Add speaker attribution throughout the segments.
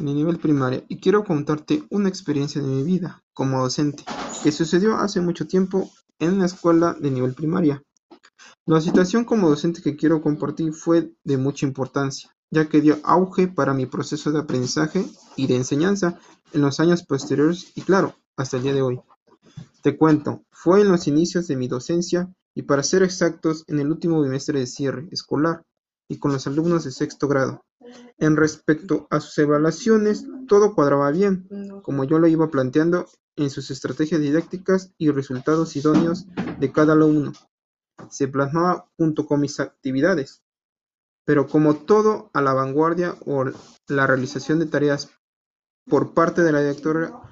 Speaker 1: en el nivel primaria y quiero contarte una experiencia de mi vida como docente que sucedió hace mucho tiempo en una escuela de nivel primaria. La situación como docente que quiero compartir fue de mucha importancia, ya que dio auge para mi proceso de aprendizaje y de enseñanza en los años posteriores y claro, hasta el día de hoy. Te cuento, fue en los inicios de mi docencia y para ser exactos en el último bimestre de cierre escolar y con los alumnos de sexto grado. En respecto a sus evaluaciones, todo cuadraba bien, como yo lo iba planteando en sus estrategias didácticas y resultados idóneos de cada alumno. Se plasmaba junto con mis actividades. Pero como todo a la vanguardia o la realización de tareas por parte de la directora,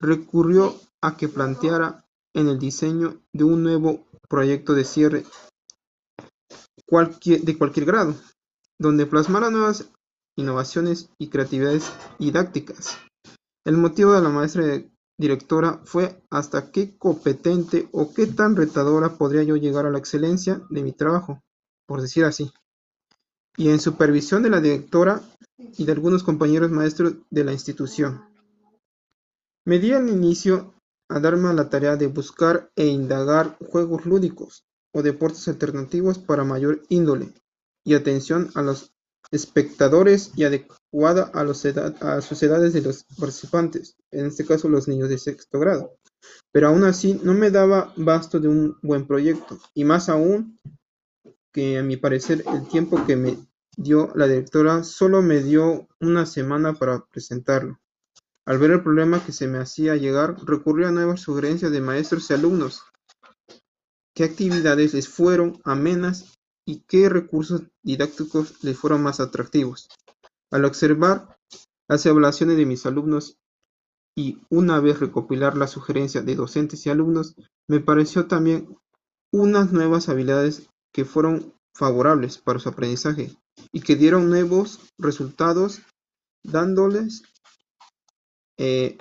Speaker 1: recurrió a que planteara en el diseño de un nuevo proyecto de cierre de cualquier grado, donde plasmara nuevas innovaciones y creatividades didácticas. El motivo de la maestra directora fue hasta qué competente o qué tan retadora podría yo llegar a la excelencia de mi trabajo, por decir así. Y en supervisión de la directora y de algunos compañeros maestros de la institución. Me di al inicio a darme a la tarea de buscar e indagar juegos lúdicos o deportes alternativos para mayor índole y atención a los espectadores y adecuada a, los a sus edades de los participantes, en este caso los niños de sexto grado. Pero aún así no me daba basto de un buen proyecto, y más aún que a mi parecer el tiempo que me dio la directora solo me dio una semana para presentarlo. Al ver el problema que se me hacía llegar, recurrí a nuevas sugerencias de maestros y alumnos, qué actividades les fueron amenas y qué recursos didácticos les fueron más atractivos. Al observar las evaluaciones de mis alumnos y una vez recopilar las sugerencias de docentes y alumnos, me pareció también unas nuevas habilidades que fueron favorables para su aprendizaje y que dieron nuevos resultados dándoles eh,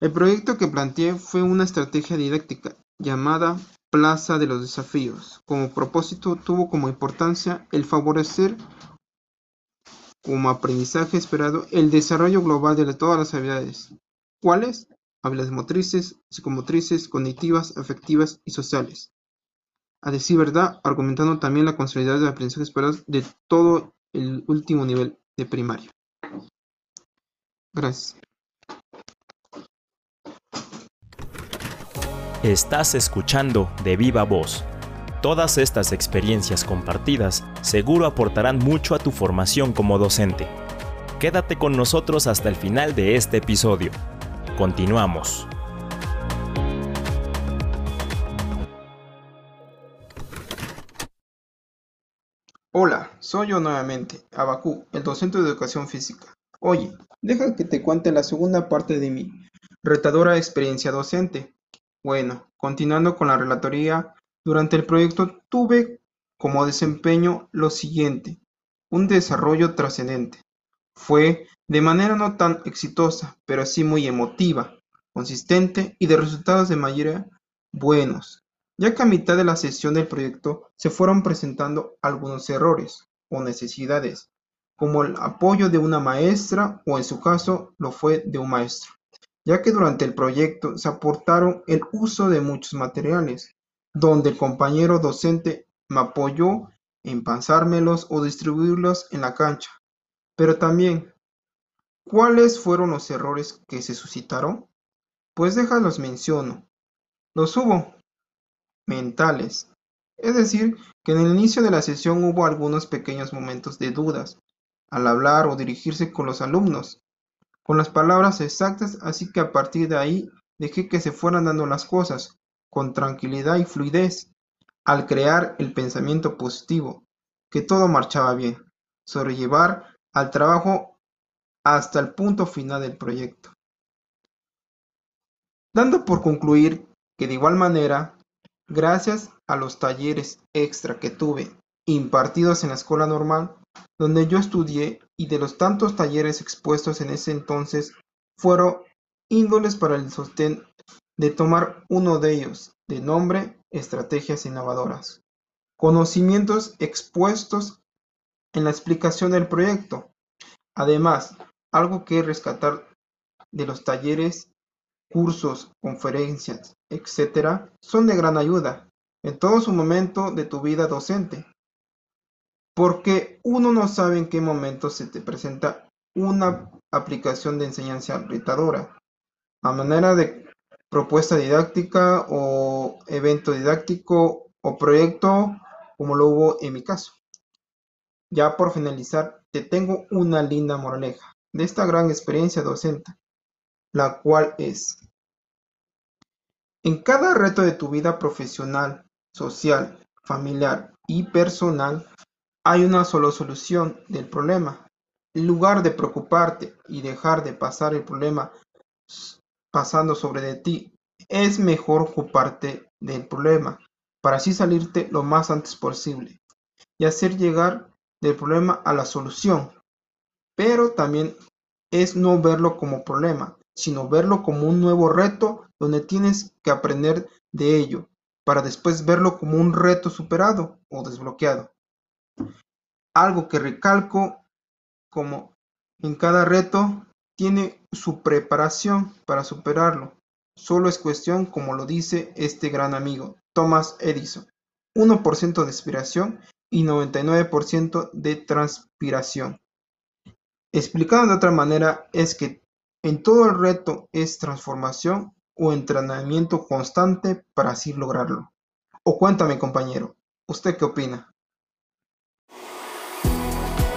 Speaker 1: El proyecto que planteé fue una estrategia didáctica llamada Plaza de los Desafíos. Como propósito tuvo como importancia el favorecer como aprendizaje esperado el desarrollo global de todas las habilidades. ¿Cuáles? Habilidades motrices, psicomotrices, cognitivas, afectivas y sociales. A decir verdad, argumentando también la consolidación de aprendizaje esperado de todo el último nivel de primaria. Gracias.
Speaker 2: Estás escuchando de viva voz. Todas estas experiencias compartidas seguro aportarán mucho a tu formación como docente. Quédate con nosotros hasta el final de este episodio. Continuamos.
Speaker 1: Hola, soy yo nuevamente, Abacú, el docente de educación física. Oye, deja que te cuente la segunda parte de mi retadora experiencia docente. Bueno, continuando con la relatoría, durante el proyecto tuve como desempeño lo siguiente: un desarrollo trascendente. Fue de manera no tan exitosa, pero sí muy emotiva, consistente y de resultados de mayoría buenos, ya que a mitad de la sesión del proyecto se fueron presentando algunos errores o necesidades, como el apoyo de una maestra o en su caso lo fue de un maestro ya que durante el proyecto se aportaron el uso de muchos materiales, donde el compañero docente me apoyó en pasármelos o distribuirlos en la cancha. Pero también, ¿cuáles fueron los errores que se suscitaron? Pues déjalos menciono. Los hubo. mentales. Es decir, que en el inicio de la sesión hubo algunos pequeños momentos de dudas al hablar o dirigirse con los alumnos, con las palabras exactas, así que a partir de ahí dejé que se fueran dando las cosas, con tranquilidad y fluidez, al crear el pensamiento positivo, que todo marchaba bien, sobrellevar al trabajo hasta el punto final del proyecto. Dando por concluir que de igual manera, gracias a los talleres extra que tuve impartidos en la escuela normal, donde yo estudié, y de los tantos talleres expuestos en ese entonces, fueron índoles para el sostén de tomar uno de ellos, de nombre Estrategias Innovadoras. Conocimientos expuestos en la explicación del proyecto. Además, algo que rescatar de los talleres, cursos, conferencias, etc., son de gran ayuda en todo su momento de tu vida docente, porque uno no sabe en qué momento se te presenta una aplicación de enseñanza retadora, a manera de propuesta didáctica o evento didáctico o proyecto como lo hubo en mi caso. Ya por finalizar, te tengo una linda moraleja de esta gran experiencia docente, la cual es, en cada reto de tu vida profesional, social, familiar y personal, hay una sola solución del problema. En lugar de preocuparte y dejar de pasar el problema pasando sobre de ti, es mejor ocuparte del problema para así salirte lo más antes posible y hacer llegar del problema a la solución. Pero también es no verlo como problema, sino verlo como un nuevo reto donde tienes que aprender de ello, para después verlo como un reto superado o desbloqueado. Algo que recalco como en cada reto tiene su preparación para superarlo. Solo es cuestión, como lo dice este gran amigo, Thomas Edison, 1% de inspiración y 99% de transpiración. Explicado de otra manera, es que en todo el reto es transformación o entrenamiento constante para así lograrlo. O cuéntame compañero, ¿usted qué opina?